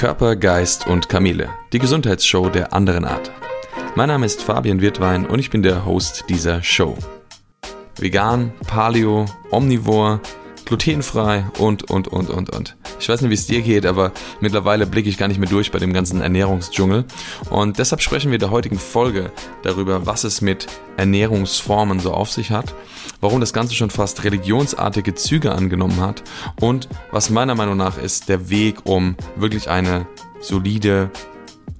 Körper, Geist und Kamele, die Gesundheitsshow der anderen Art. Mein Name ist Fabian Wirtwein und ich bin der Host dieser Show. Vegan, Paleo, Omnivore, glutenfrei und, und, und, und, und. Ich weiß nicht, wie es dir geht, aber mittlerweile blicke ich gar nicht mehr durch bei dem ganzen Ernährungsdschungel. Und deshalb sprechen wir in der heutigen Folge darüber, was es mit Ernährungsformen so auf sich hat, warum das Ganze schon fast religionsartige Züge angenommen hat und was meiner Meinung nach ist der Weg, um wirklich eine solide,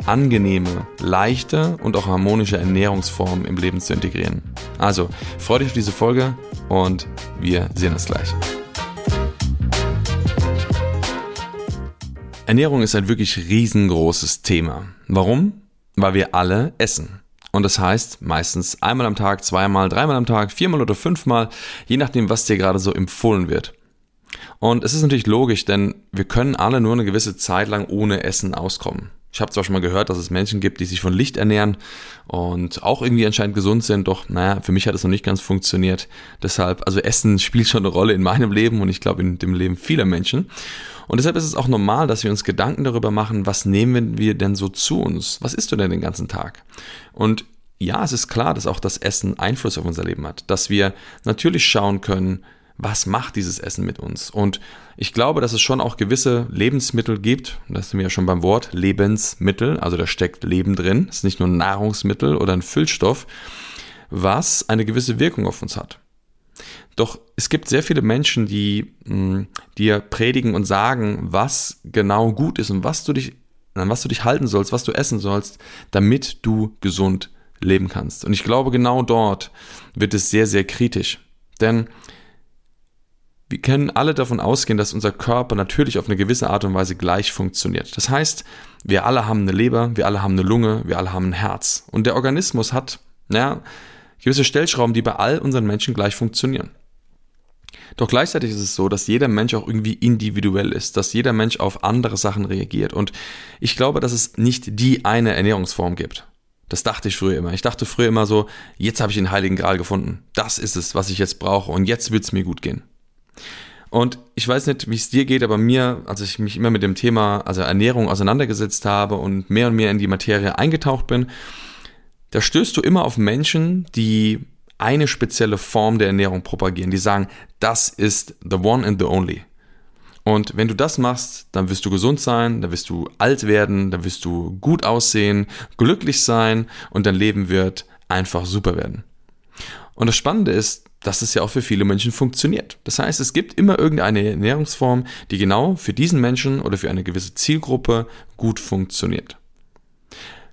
angenehme, leichte und auch harmonische Ernährungsform im Leben zu integrieren. Also, freut euch auf diese Folge und wir sehen uns gleich. Ernährung ist ein wirklich riesengroßes Thema. Warum? Weil wir alle essen. Und das heißt meistens einmal am Tag, zweimal, dreimal am Tag, viermal oder fünfmal, je nachdem, was dir gerade so empfohlen wird. Und es ist natürlich logisch, denn wir können alle nur eine gewisse Zeit lang ohne Essen auskommen. Ich habe zwar schon mal gehört, dass es Menschen gibt, die sich von Licht ernähren und auch irgendwie anscheinend gesund sind, doch naja, für mich hat es noch nicht ganz funktioniert. Deshalb, also Essen spielt schon eine Rolle in meinem Leben und ich glaube in dem Leben vieler Menschen. Und deshalb ist es auch normal, dass wir uns Gedanken darüber machen, was nehmen wir denn so zu uns? Was isst du denn den ganzen Tag? Und ja, es ist klar, dass auch das Essen Einfluss auf unser Leben hat, dass wir natürlich schauen können, was macht dieses Essen mit uns? Und ich glaube, dass es schon auch gewisse Lebensmittel gibt, das sind wir ja schon beim Wort, Lebensmittel, also da steckt Leben drin, es ist nicht nur ein Nahrungsmittel oder ein Füllstoff, was eine gewisse Wirkung auf uns hat. Doch es gibt sehr viele Menschen, die mh, dir predigen und sagen, was genau gut ist und was du dich, an was du dich halten sollst, was du essen sollst, damit du gesund leben kannst. Und ich glaube, genau dort wird es sehr, sehr kritisch. Denn wir können alle davon ausgehen, dass unser Körper natürlich auf eine gewisse Art und Weise gleich funktioniert. Das heißt, wir alle haben eine Leber, wir alle haben eine Lunge, wir alle haben ein Herz. Und der Organismus hat, naja, gewisse Stellschrauben, die bei all unseren Menschen gleich funktionieren. Doch gleichzeitig ist es so, dass jeder Mensch auch irgendwie individuell ist, dass jeder Mensch auf andere Sachen reagiert. Und ich glaube, dass es nicht die eine Ernährungsform gibt. Das dachte ich früher immer. Ich dachte früher immer so, jetzt habe ich den Heiligen Gral gefunden. Das ist es, was ich jetzt brauche und jetzt wird es mir gut gehen. Und ich weiß nicht, wie es dir geht, aber mir, als ich mich immer mit dem Thema, also Ernährung auseinandergesetzt habe und mehr und mehr in die Materie eingetaucht bin, da stößt du immer auf Menschen, die eine spezielle Form der Ernährung propagieren. Die sagen, das ist the one and the only. Und wenn du das machst, dann wirst du gesund sein, dann wirst du alt werden, dann wirst du gut aussehen, glücklich sein und dein Leben wird einfach super werden. Und das Spannende ist, dass es ja auch für viele Menschen funktioniert. Das heißt, es gibt immer irgendeine Ernährungsform, die genau für diesen Menschen oder für eine gewisse Zielgruppe gut funktioniert.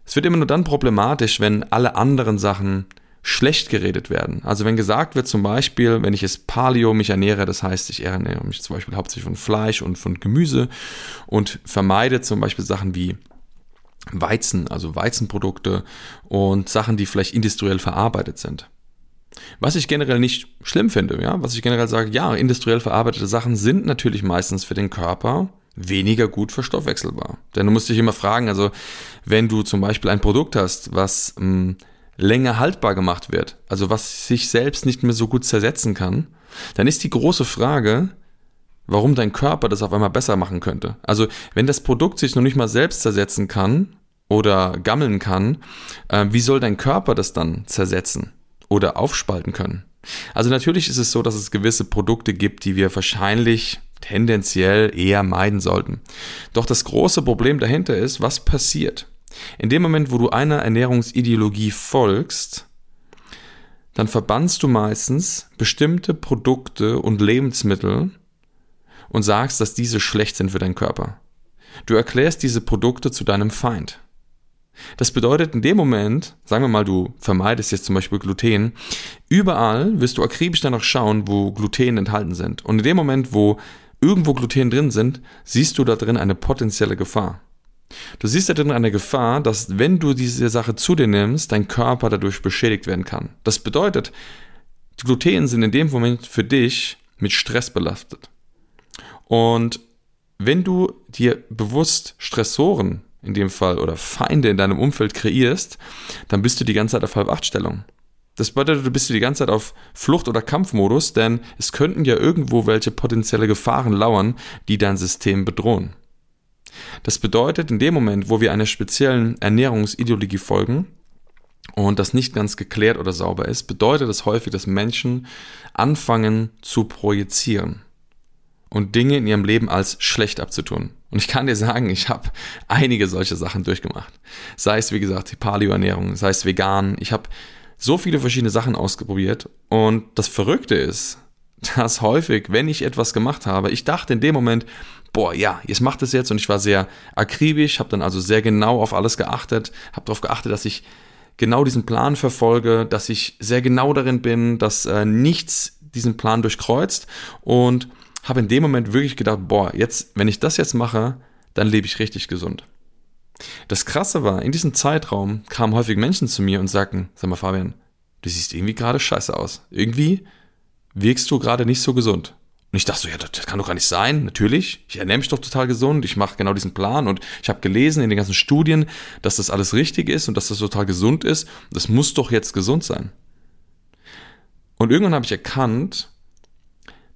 Es wird immer nur dann problematisch, wenn alle anderen Sachen schlecht geredet werden. Also wenn gesagt wird zum Beispiel, wenn ich es Paleo mich ernähre, das heißt, ich ernähre mich zum Beispiel hauptsächlich von Fleisch und von Gemüse und vermeide zum Beispiel Sachen wie Weizen, also Weizenprodukte und Sachen, die vielleicht industriell verarbeitet sind. Was ich generell nicht schlimm finde, ja, was ich generell sage, ja, industriell verarbeitete Sachen sind natürlich meistens für den Körper weniger gut verstoffwechselbar. Denn du musst dich immer fragen, also wenn du zum Beispiel ein Produkt hast, was mh, hm, länger haltbar gemacht wird, also was sich selbst nicht mehr so gut zersetzen kann, dann ist die große Frage, warum dein Körper das auf einmal besser machen könnte. Also wenn das Produkt sich noch nicht mal selbst zersetzen kann oder gammeln kann, äh, wie soll dein Körper das dann zersetzen? Oder aufspalten können. Also natürlich ist es so, dass es gewisse Produkte gibt, die wir wahrscheinlich tendenziell eher meiden sollten. Doch das große Problem dahinter ist, was passiert? In dem Moment, wo du einer Ernährungsideologie folgst, dann verbannst du meistens bestimmte Produkte und Lebensmittel und sagst, dass diese schlecht sind für deinen Körper. Du erklärst diese Produkte zu deinem Feind. Das bedeutet in dem Moment, sagen wir mal, du vermeidest jetzt zum Beispiel Gluten, überall wirst du akribisch danach schauen, wo Gluten enthalten sind. Und in dem Moment, wo irgendwo Gluten drin sind, siehst du da drin eine potenzielle Gefahr. Du siehst da drin eine Gefahr, dass wenn du diese Sache zu dir nimmst, dein Körper dadurch beschädigt werden kann. Das bedeutet, die Gluten sind in dem Moment für dich mit Stress belastet. Und wenn du dir bewusst Stressoren in dem Fall, oder Feinde in deinem Umfeld kreierst, dann bist du die ganze Zeit auf Halbachtstellung. Das bedeutet, du bist die ganze Zeit auf Flucht- oder Kampfmodus, denn es könnten ja irgendwo welche potenzielle Gefahren lauern, die dein System bedrohen. Das bedeutet, in dem Moment, wo wir einer speziellen Ernährungsideologie folgen und das nicht ganz geklärt oder sauber ist, bedeutet das häufig, dass Menschen anfangen zu projizieren und Dinge in ihrem Leben als schlecht abzutun. Und ich kann dir sagen, ich habe einige solche Sachen durchgemacht. Sei es, wie gesagt, die Paleo-Ernährung, sei es vegan. Ich habe so viele verschiedene Sachen ausprobiert. Und das Verrückte ist, dass häufig, wenn ich etwas gemacht habe, ich dachte in dem Moment, boah, ja, jetzt macht es jetzt. Und ich war sehr akribisch, habe dann also sehr genau auf alles geachtet, habe darauf geachtet, dass ich genau diesen Plan verfolge, dass ich sehr genau darin bin, dass äh, nichts diesen Plan durchkreuzt und habe in dem Moment wirklich gedacht, boah, jetzt, wenn ich das jetzt mache, dann lebe ich richtig gesund. Das Krasse war, in diesem Zeitraum kamen häufig Menschen zu mir und sagten, sag mal Fabian, du siehst irgendwie gerade scheiße aus. Irgendwie wirkst du gerade nicht so gesund. Und ich dachte so, ja, das kann doch gar nicht sein. Natürlich, ich ernähre mich doch total gesund, ich mache genau diesen Plan und ich habe gelesen in den ganzen Studien, dass das alles richtig ist und dass das total gesund ist. Das muss doch jetzt gesund sein. Und irgendwann habe ich erkannt,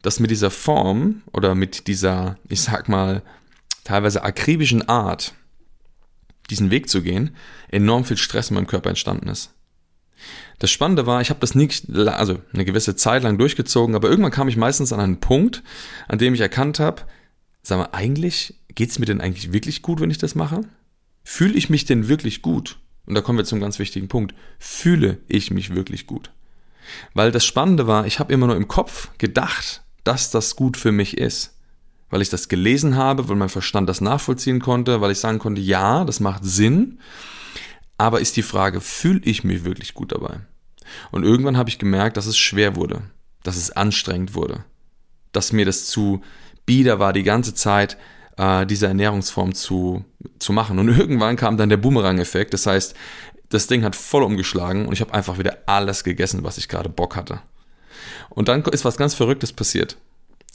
dass mit dieser Form oder mit dieser, ich sag mal, teilweise akribischen Art, diesen Weg zu gehen, enorm viel Stress in meinem Körper entstanden ist. Das Spannende war, ich habe das nicht, also eine gewisse Zeit lang durchgezogen, aber irgendwann kam ich meistens an einen Punkt, an dem ich erkannt habe, sag mal, eigentlich geht's mir denn eigentlich wirklich gut, wenn ich das mache? Fühle ich mich denn wirklich gut? Und da kommen wir zum ganz wichtigen Punkt. Fühle ich mich wirklich gut? Weil das Spannende war, ich habe immer nur im Kopf gedacht, dass das gut für mich ist. Weil ich das gelesen habe, weil mein Verstand das nachvollziehen konnte, weil ich sagen konnte, ja, das macht Sinn. Aber ist die Frage, fühle ich mich wirklich gut dabei? Und irgendwann habe ich gemerkt, dass es schwer wurde, dass es anstrengend wurde, dass mir das zu bieder war, die ganze Zeit äh, diese Ernährungsform zu, zu machen. Und irgendwann kam dann der Boomerang-Effekt. Das heißt, das Ding hat voll umgeschlagen und ich habe einfach wieder alles gegessen, was ich gerade Bock hatte. Und dann ist was ganz Verrücktes passiert.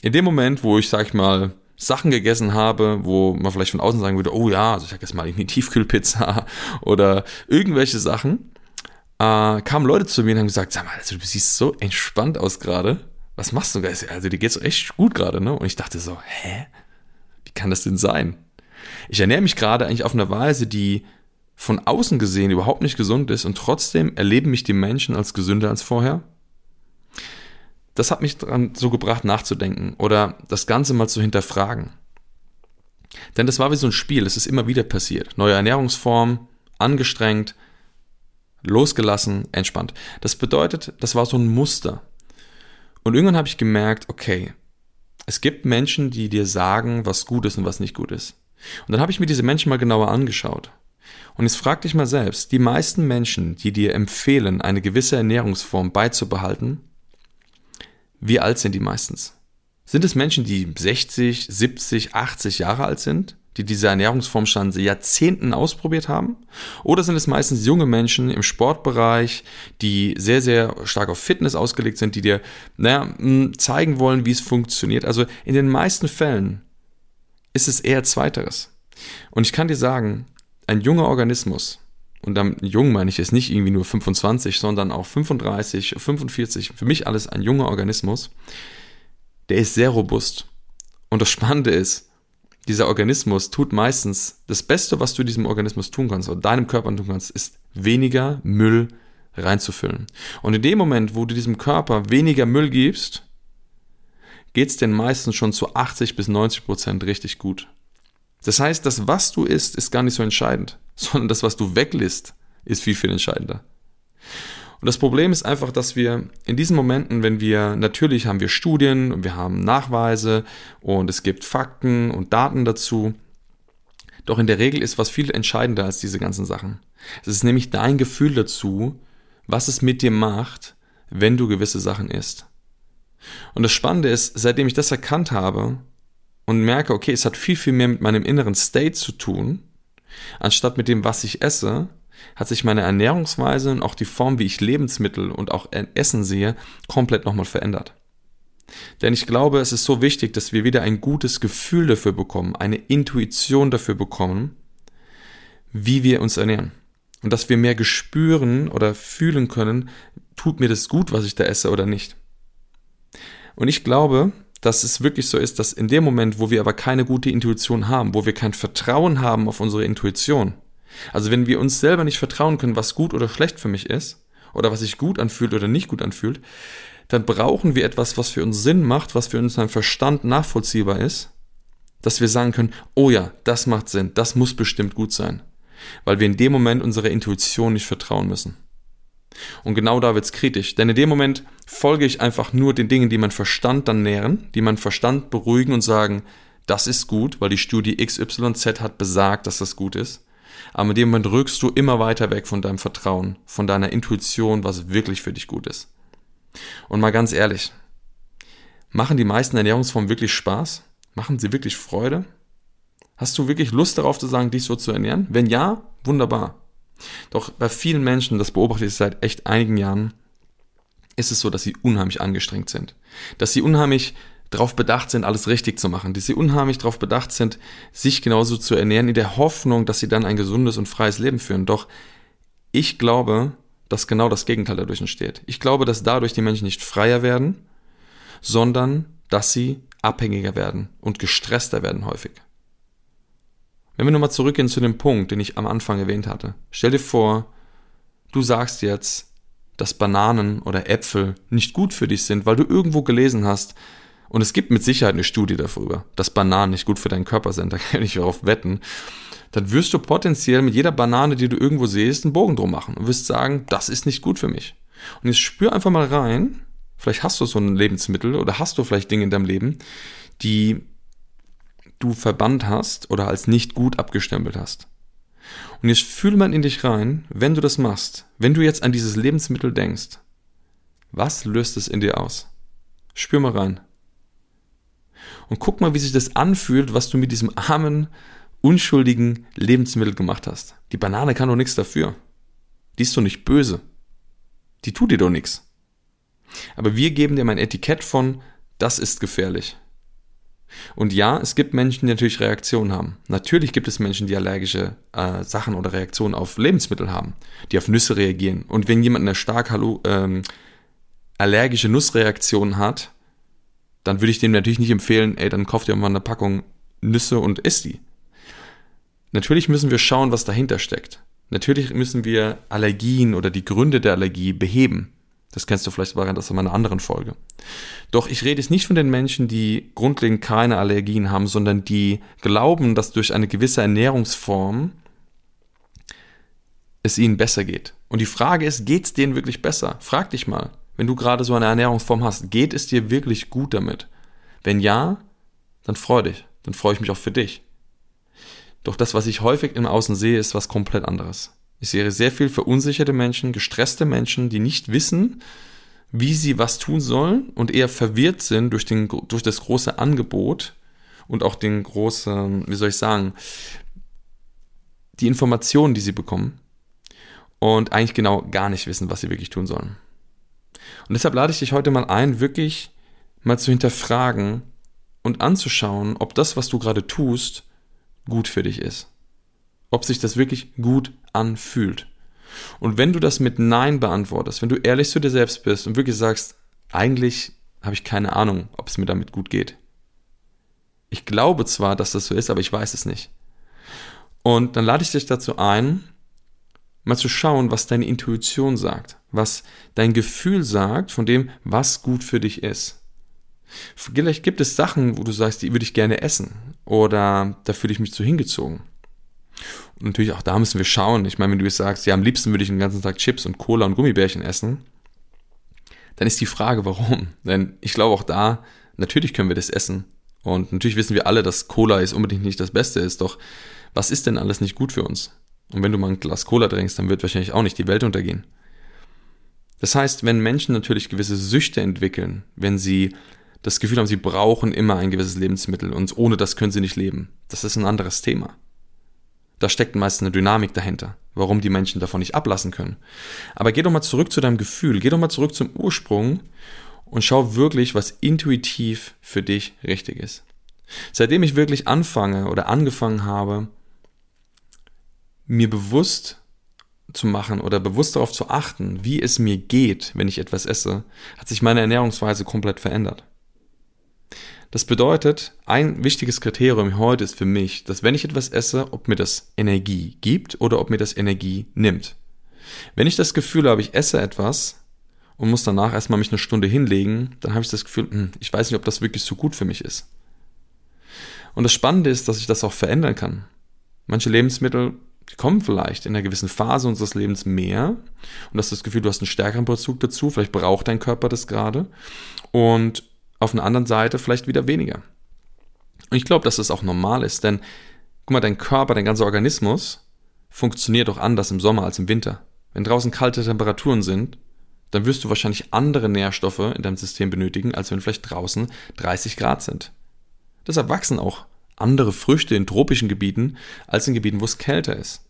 In dem Moment, wo ich, sag ich mal, Sachen gegessen habe, wo man vielleicht von außen sagen würde, oh ja, also ich habe jetzt mal irgendwie Tiefkühlpizza oder irgendwelche Sachen, äh, kamen Leute zu mir und haben gesagt, sag mal, also du siehst so entspannt aus gerade. Was machst du? Also dir geht's echt gut gerade, ne? Und ich dachte so, hä? Wie kann das denn sein? Ich ernähre mich gerade eigentlich auf eine Weise, die von außen gesehen überhaupt nicht gesund ist und trotzdem erleben mich die Menschen als gesünder als vorher das hat mich daran so gebracht, nachzudenken oder das Ganze mal zu hinterfragen. Denn das war wie so ein Spiel, es ist immer wieder passiert. Neue Ernährungsform, angestrengt, losgelassen, entspannt. Das bedeutet, das war so ein Muster. Und irgendwann habe ich gemerkt, okay, es gibt Menschen, die dir sagen, was gut ist und was nicht gut ist. Und dann habe ich mir diese Menschen mal genauer angeschaut. Und jetzt frag dich mal selbst, die meisten Menschen, die dir empfehlen, eine gewisse Ernährungsform beizubehalten, wie alt sind die meistens? Sind es Menschen, die 60, 70, 80 Jahre alt sind, die diese Ernährungsform schon seit Jahrzehnten ausprobiert haben? Oder sind es meistens junge Menschen im Sportbereich, die sehr, sehr stark auf Fitness ausgelegt sind, die dir naja, zeigen wollen, wie es funktioniert? Also in den meisten Fällen ist es eher zweiteres. Und ich kann dir sagen, ein junger Organismus, und dann jung meine ich jetzt nicht irgendwie nur 25, sondern auch 35, 45, für mich alles ein junger Organismus, der ist sehr robust. Und das Spannende ist, dieser Organismus tut meistens, das Beste, was du diesem Organismus tun kannst, oder deinem Körper tun kannst, ist weniger Müll reinzufüllen. Und in dem Moment, wo du diesem Körper weniger Müll gibst, geht es den meistens schon zu 80 bis 90 Prozent richtig gut. Das heißt, das, was du isst, ist gar nicht so entscheidend sondern das, was du weglässt, ist viel, viel entscheidender. Und das Problem ist einfach, dass wir in diesen Momenten, wenn wir, natürlich haben wir Studien und wir haben Nachweise und es gibt Fakten und Daten dazu, doch in der Regel ist was viel entscheidender als diese ganzen Sachen. Es ist nämlich dein Gefühl dazu, was es mit dir macht, wenn du gewisse Sachen isst. Und das Spannende ist, seitdem ich das erkannt habe und merke, okay, es hat viel, viel mehr mit meinem inneren State zu tun, Anstatt mit dem, was ich esse, hat sich meine Ernährungsweise und auch die Form, wie ich Lebensmittel und auch Essen sehe, komplett nochmal verändert. Denn ich glaube, es ist so wichtig, dass wir wieder ein gutes Gefühl dafür bekommen, eine Intuition dafür bekommen, wie wir uns ernähren. Und dass wir mehr gespüren oder fühlen können, tut mir das gut, was ich da esse oder nicht. Und ich glaube, dass es wirklich so ist, dass in dem Moment, wo wir aber keine gute Intuition haben, wo wir kein Vertrauen haben auf unsere Intuition, also wenn wir uns selber nicht vertrauen können, was gut oder schlecht für mich ist, oder was sich gut anfühlt oder nicht gut anfühlt, dann brauchen wir etwas, was für uns Sinn macht, was für unseren Verstand nachvollziehbar ist, dass wir sagen können, oh ja, das macht Sinn, das muss bestimmt gut sein, weil wir in dem Moment unserer Intuition nicht vertrauen müssen. Und genau da wird's kritisch, denn in dem Moment folge ich einfach nur den Dingen, die mein Verstand dann nähren, die mein Verstand beruhigen und sagen, das ist gut, weil die Studie XYZ hat besagt, dass das gut ist. Aber in dem Moment rückst du immer weiter weg von deinem Vertrauen, von deiner Intuition, was wirklich für dich gut ist. Und mal ganz ehrlich, machen die meisten Ernährungsformen wirklich Spaß? Machen sie wirklich Freude? Hast du wirklich Lust darauf zu sagen, dich so zu ernähren? Wenn ja, wunderbar. Doch bei vielen Menschen, das beobachte ich seit echt einigen Jahren, ist es so, dass sie unheimlich angestrengt sind. Dass sie unheimlich darauf bedacht sind, alles richtig zu machen, dass sie unheimlich darauf bedacht sind, sich genauso zu ernähren, in der Hoffnung, dass sie dann ein gesundes und freies Leben führen. Doch ich glaube, dass genau das Gegenteil dadurch entsteht. Ich glaube, dass dadurch die Menschen nicht freier werden, sondern dass sie abhängiger werden und gestresster werden häufig. Wenn wir nochmal zurückgehen zu dem Punkt, den ich am Anfang erwähnt hatte. Stell dir vor, du sagst jetzt, dass Bananen oder Äpfel nicht gut für dich sind, weil du irgendwo gelesen hast, und es gibt mit Sicherheit eine Studie darüber, dass Bananen nicht gut für deinen Körper sind, da kann ich darauf wetten, dann wirst du potenziell mit jeder Banane, die du irgendwo siehst, einen Bogen drum machen und wirst sagen, das ist nicht gut für mich. Und jetzt spür einfach mal rein, vielleicht hast du so ein Lebensmittel oder hast du vielleicht Dinge in deinem Leben, die du verbannt hast oder als nicht gut abgestempelt hast. Und jetzt fühl mal in dich rein, wenn du das machst, wenn du jetzt an dieses Lebensmittel denkst, was löst es in dir aus? Spür mal rein. Und guck mal, wie sich das anfühlt, was du mit diesem armen, unschuldigen Lebensmittel gemacht hast. Die Banane kann doch nichts dafür. Die ist doch nicht böse. Die tut dir doch nichts. Aber wir geben dir ein Etikett von, das ist gefährlich. Und ja, es gibt Menschen, die natürlich Reaktionen haben. Natürlich gibt es Menschen, die allergische äh, Sachen oder Reaktionen auf Lebensmittel haben, die auf Nüsse reagieren. Und wenn jemand eine stark ähm, allergische Nussreaktion hat, dann würde ich dem natürlich nicht empfehlen, ey, dann kauft ihr mal eine Packung Nüsse und isst die. Natürlich müssen wir schauen, was dahinter steckt. Natürlich müssen wir Allergien oder die Gründe der Allergie beheben. Das kennst du vielleicht bei das in einer anderen Folge. Doch ich rede jetzt nicht von den Menschen, die grundlegend keine Allergien haben, sondern die glauben, dass durch eine gewisse Ernährungsform es ihnen besser geht. Und die Frage ist, geht es denen wirklich besser? Frag dich mal, wenn du gerade so eine Ernährungsform hast, geht es dir wirklich gut damit? Wenn ja, dann freu dich. Dann freue ich mich auch für dich. Doch das, was ich häufig im Außen sehe, ist was komplett anderes. Ich sehe sehr viel verunsicherte Menschen, gestresste Menschen, die nicht wissen, wie sie was tun sollen und eher verwirrt sind durch, den, durch das große Angebot und auch den großen, wie soll ich sagen, die Informationen, die sie bekommen und eigentlich genau gar nicht wissen, was sie wirklich tun sollen. Und deshalb lade ich dich heute mal ein, wirklich mal zu hinterfragen und anzuschauen, ob das, was du gerade tust, gut für dich ist ob sich das wirklich gut anfühlt. Und wenn du das mit Nein beantwortest, wenn du ehrlich zu dir selbst bist und wirklich sagst, eigentlich habe ich keine Ahnung, ob es mir damit gut geht. Ich glaube zwar, dass das so ist, aber ich weiß es nicht. Und dann lade ich dich dazu ein, mal zu schauen, was deine Intuition sagt, was dein Gefühl sagt von dem, was gut für dich ist. Vielleicht gibt es Sachen, wo du sagst, die würde ich gerne essen oder da fühle ich mich zu hingezogen. Und natürlich auch da müssen wir schauen. Ich meine, wenn du jetzt sagst, ja, am liebsten würde ich den ganzen Tag Chips und Cola und Gummibärchen essen, dann ist die Frage, warum? Denn ich glaube auch da, natürlich können wir das essen. Und natürlich wissen wir alle, dass Cola ist unbedingt nicht das Beste ist. Doch was ist denn alles nicht gut für uns? Und wenn du mal ein Glas Cola trinkst, dann wird wahrscheinlich auch nicht die Welt untergehen. Das heißt, wenn Menschen natürlich gewisse Süchte entwickeln, wenn sie das Gefühl haben, sie brauchen immer ein gewisses Lebensmittel und ohne das können sie nicht leben, das ist ein anderes Thema. Da steckt meist eine Dynamik dahinter, warum die Menschen davon nicht ablassen können. Aber geh doch mal zurück zu deinem Gefühl, geh doch mal zurück zum Ursprung und schau wirklich, was intuitiv für dich richtig ist. Seitdem ich wirklich anfange oder angefangen habe, mir bewusst zu machen oder bewusst darauf zu achten, wie es mir geht, wenn ich etwas esse, hat sich meine Ernährungsweise komplett verändert. Das bedeutet, ein wichtiges Kriterium heute ist für mich, dass wenn ich etwas esse, ob mir das Energie gibt oder ob mir das Energie nimmt. Wenn ich das Gefühl habe, ich esse etwas und muss danach erstmal mich eine Stunde hinlegen, dann habe ich das Gefühl, hm, ich weiß nicht, ob das wirklich so gut für mich ist. Und das Spannende ist, dass ich das auch verändern kann. Manche Lebensmittel kommen vielleicht in einer gewissen Phase unseres Lebens mehr und hast das Gefühl, du hast einen stärkeren Bezug dazu, vielleicht braucht dein Körper das gerade und auf einer anderen Seite vielleicht wieder weniger. Und ich glaube, dass das auch normal ist, denn guck mal, dein Körper, dein ganzer Organismus funktioniert auch anders im Sommer als im Winter. Wenn draußen kalte Temperaturen sind, dann wirst du wahrscheinlich andere Nährstoffe in deinem System benötigen, als wenn vielleicht draußen 30 Grad sind. Deshalb wachsen auch andere Früchte in tropischen Gebieten als in Gebieten, wo es kälter ist.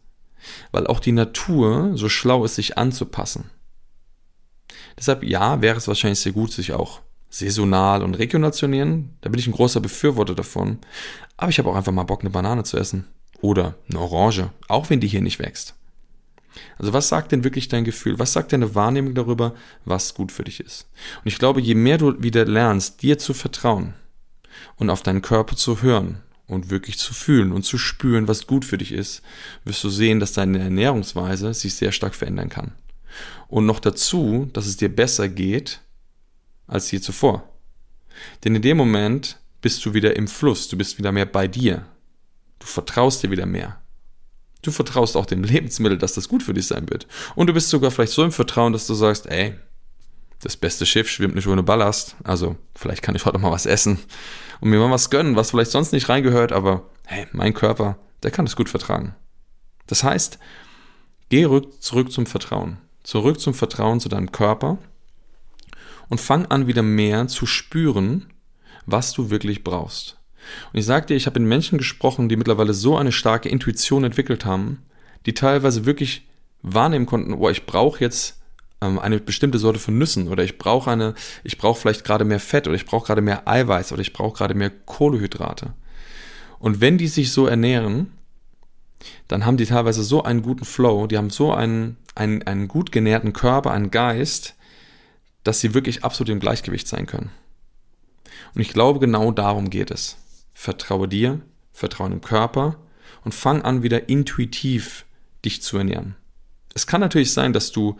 Weil auch die Natur so schlau ist, sich anzupassen. Deshalb ja, wäre es wahrscheinlich sehr gut, sich auch saisonal und regional zu ernähren. Da bin ich ein großer Befürworter davon. Aber ich habe auch einfach mal Bock, eine Banane zu essen. Oder eine Orange, auch wenn die hier nicht wächst. Also was sagt denn wirklich dein Gefühl? Was sagt deine Wahrnehmung darüber, was gut für dich ist? Und ich glaube, je mehr du wieder lernst, dir zu vertrauen und auf deinen Körper zu hören und wirklich zu fühlen und zu spüren, was gut für dich ist, wirst du sehen, dass deine Ernährungsweise sich sehr stark verändern kann. Und noch dazu, dass es dir besser geht als je zuvor. Denn in dem Moment bist du wieder im Fluss, du bist wieder mehr bei dir. Du vertraust dir wieder mehr. Du vertraust auch dem Lebensmittel, dass das gut für dich sein wird. Und du bist sogar vielleicht so im Vertrauen, dass du sagst, ey, das beste Schiff schwimmt nicht ohne Ballast. Also vielleicht kann ich heute mal was essen und mir mal was gönnen, was vielleicht sonst nicht reingehört, aber hey, mein Körper, der kann es gut vertragen. Das heißt, geh zurück zum Vertrauen. Zurück zum Vertrauen zu deinem Körper und fang an wieder mehr zu spüren, was du wirklich brauchst. Und ich sag dir, ich habe mit Menschen gesprochen, die mittlerweile so eine starke Intuition entwickelt haben, die teilweise wirklich wahrnehmen konnten, oh, ich brauche jetzt ähm, eine bestimmte Sorte von Nüssen oder ich brauche eine, ich brauche vielleicht gerade mehr Fett oder ich brauche gerade mehr Eiweiß oder ich brauche gerade mehr Kohlehydrate. Und wenn die sich so ernähren, dann haben die teilweise so einen guten Flow, die haben so einen, einen, einen gut genährten Körper, einen Geist, dass sie wirklich absolut im Gleichgewicht sein können. Und ich glaube, genau darum geht es. Vertraue dir, vertraue dem Körper und fang an, wieder intuitiv dich zu ernähren. Es kann natürlich sein, dass du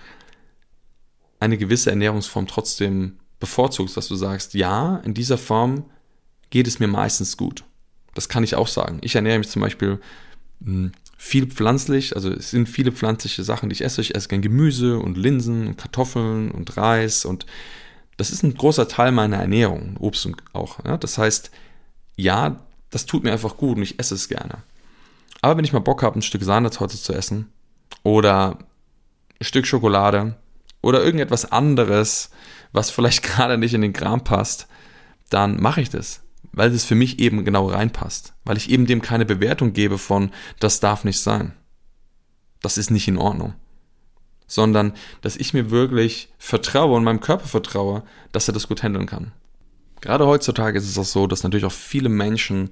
eine gewisse Ernährungsform trotzdem bevorzugst, dass du sagst, ja, in dieser Form geht es mir meistens gut. Das kann ich auch sagen. Ich ernähre mich zum Beispiel hm, viel pflanzlich, also es sind viele pflanzliche Sachen, die ich esse. Ich esse gern Gemüse und Linsen und Kartoffeln und Reis und das ist ein großer Teil meiner Ernährung, Obst und auch. Ja? Das heißt, ja, das tut mir einfach gut und ich esse es gerne. Aber wenn ich mal Bock habe, ein Stück Sahnetorte zu essen oder ein Stück Schokolade, oder irgendetwas anderes, was vielleicht gerade nicht in den Kram passt, dann mache ich das, weil es für mich eben genau reinpasst, weil ich eben dem keine Bewertung gebe von, das darf nicht sein. Das ist nicht in Ordnung. Sondern, dass ich mir wirklich vertraue und meinem Körper vertraue, dass er das gut handeln kann. Gerade heutzutage ist es auch so, dass natürlich auch viele Menschen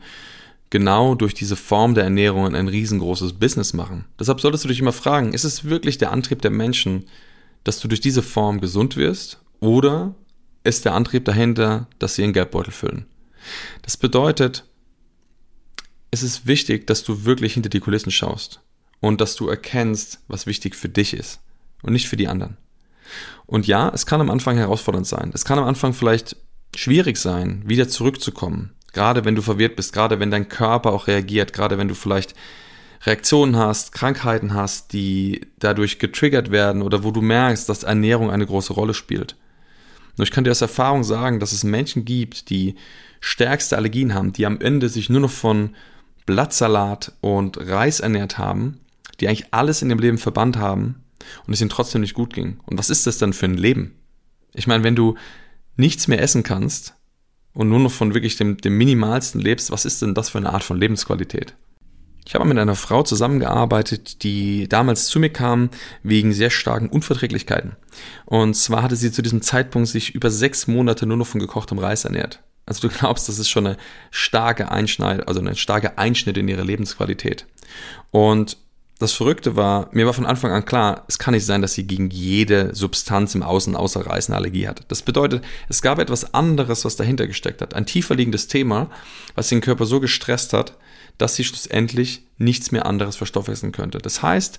genau durch diese Form der Ernährung ein riesengroßes Business machen. Deshalb solltest du dich immer fragen, ist es wirklich der Antrieb der Menschen, dass du durch diese Form gesund wirst oder ist der Antrieb dahinter, dass sie ihren Geldbeutel füllen. Das bedeutet, es ist wichtig, dass du wirklich hinter die Kulissen schaust und dass du erkennst, was wichtig für dich ist und nicht für die anderen. Und ja, es kann am Anfang herausfordernd sein. Es kann am Anfang vielleicht schwierig sein, wieder zurückzukommen. Gerade wenn du verwirrt bist, gerade wenn dein Körper auch reagiert, gerade wenn du vielleicht Reaktionen hast, Krankheiten hast, die dadurch getriggert werden oder wo du merkst, dass Ernährung eine große Rolle spielt. Nur ich kann dir aus Erfahrung sagen, dass es Menschen gibt, die stärkste Allergien haben, die am Ende sich nur noch von Blattsalat und Reis ernährt haben, die eigentlich alles in dem Leben verbannt haben und es ihnen trotzdem nicht gut ging. Und was ist das dann für ein Leben? Ich meine, wenn du nichts mehr essen kannst und nur noch von wirklich dem, dem Minimalsten lebst, was ist denn das für eine Art von Lebensqualität? Ich habe mit einer Frau zusammengearbeitet, die damals zu mir kam wegen sehr starken Unverträglichkeiten. Und zwar hatte sie zu diesem Zeitpunkt sich über sechs Monate nur noch von gekochtem Reis ernährt. Also du glaubst, das ist schon eine starke Einschneid, also eine starke Einschnitt in ihre Lebensqualität. Und das Verrückte war, mir war von Anfang an klar, es kann nicht sein, dass sie gegen jede Substanz im Außen außer Reis eine Allergie hat. Das bedeutet, es gab etwas anderes, was dahinter gesteckt hat. Ein tiefer liegendes Thema, was den Körper so gestresst hat, dass sie schlussendlich nichts mehr anderes verstoffwechseln könnte. Das heißt,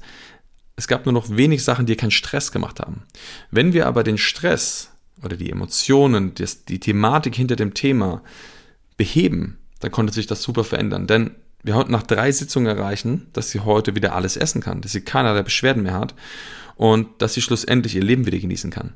es gab nur noch wenig Sachen, die keinen Stress gemacht haben. Wenn wir aber den Stress oder die Emotionen, die Thematik hinter dem Thema beheben, dann konnte sich das super verändern. Denn wir konnten nach drei Sitzungen erreichen, dass sie heute wieder alles essen kann, dass sie keinerlei Beschwerden mehr hat und dass sie schlussendlich ihr Leben wieder genießen kann.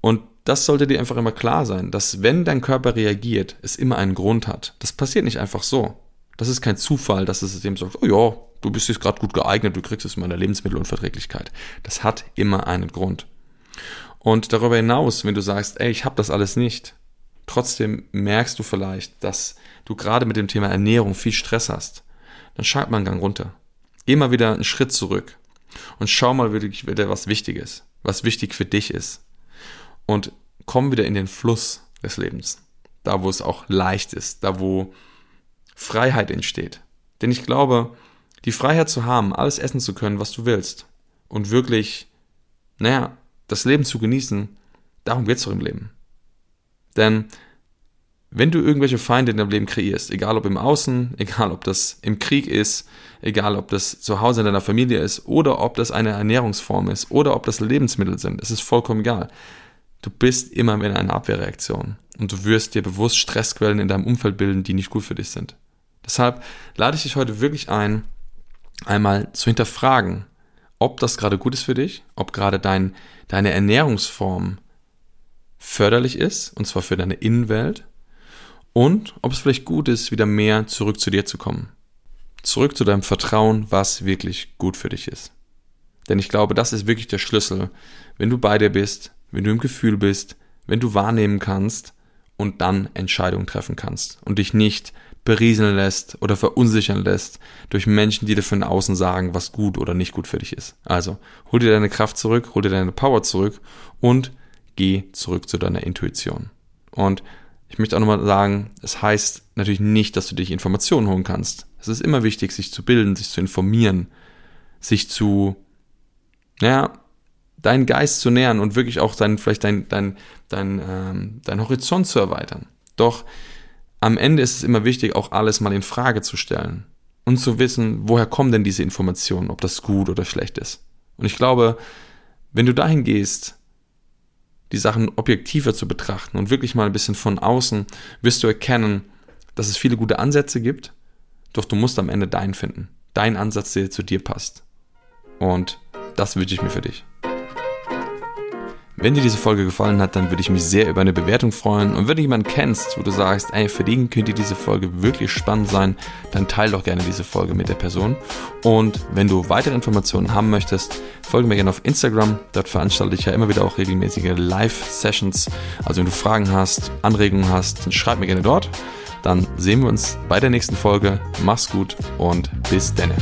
Und das sollte dir einfach immer klar sein, dass wenn dein Körper reagiert, es immer einen Grund hat. Das passiert nicht einfach so. Das ist kein Zufall, dass es dem sagt, oh ja, du bist jetzt gerade gut geeignet, du kriegst es in meiner Lebensmittelunverträglichkeit. Das hat immer einen Grund. Und darüber hinaus, wenn du sagst, ey, ich habe das alles nicht, trotzdem merkst du vielleicht, dass du gerade mit dem Thema Ernährung viel Stress hast, dann schalt mal einen Gang runter. Geh mal wieder einen Schritt zurück und schau mal wirklich wieder, was wichtig ist, was wichtig für dich ist. Und komm wieder in den Fluss des Lebens. Da, wo es auch leicht ist, da, wo Freiheit entsteht. Denn ich glaube, die Freiheit zu haben, alles essen zu können, was du willst und wirklich, naja, das Leben zu genießen, darum geht es doch im Leben. Denn wenn du irgendwelche Feinde in deinem Leben kreierst, egal ob im Außen, egal ob das im Krieg ist, egal ob das zu Hause in deiner Familie ist oder ob das eine Ernährungsform ist oder ob das Lebensmittel sind, es ist vollkommen egal. Du bist immer in einer Abwehrreaktion und du wirst dir bewusst Stressquellen in deinem Umfeld bilden, die nicht gut für dich sind. Deshalb lade ich dich heute wirklich ein, einmal zu hinterfragen, ob das gerade gut ist für dich, ob gerade dein, deine Ernährungsform förderlich ist, und zwar für deine Innenwelt, und ob es vielleicht gut ist, wieder mehr zurück zu dir zu kommen. Zurück zu deinem Vertrauen, was wirklich gut für dich ist. Denn ich glaube, das ist wirklich der Schlüssel, wenn du bei dir bist, wenn du im Gefühl bist, wenn du wahrnehmen kannst und dann Entscheidungen treffen kannst und dich nicht berieseln lässt oder verunsichern lässt durch Menschen, die dir von außen sagen, was gut oder nicht gut für dich ist. Also, hol dir deine Kraft zurück, hol dir deine Power zurück und geh zurück zu deiner Intuition. Und ich möchte auch nochmal sagen, es heißt natürlich nicht, dass du dich Informationen holen kannst. Es ist immer wichtig, sich zu bilden, sich zu informieren, sich zu, naja, deinen Geist zu nähern und wirklich auch dein, vielleicht dein, dein, dein, ähm, dein Horizont zu erweitern. Doch am Ende ist es immer wichtig, auch alles mal in Frage zu stellen und zu wissen, woher kommen denn diese Informationen, ob das gut oder schlecht ist. Und ich glaube, wenn du dahin gehst, die Sachen objektiver zu betrachten und wirklich mal ein bisschen von außen, wirst du erkennen, dass es viele gute Ansätze gibt, doch du musst am Ende deinen finden. Dein Ansatz, der zu dir passt. Und das wünsche ich mir für dich. Wenn dir diese Folge gefallen hat, dann würde ich mich sehr über eine Bewertung freuen. Und wenn du jemanden kennst, wo du sagst, ey, für den könnte diese Folge wirklich spannend sein, dann teile doch gerne diese Folge mit der Person. Und wenn du weitere Informationen haben möchtest, folge mir gerne auf Instagram. Dort veranstalte ich ja immer wieder auch regelmäßige Live-Sessions. Also wenn du Fragen hast, Anregungen hast, dann schreib mir gerne dort. Dann sehen wir uns bei der nächsten Folge. Mach's gut und bis denne.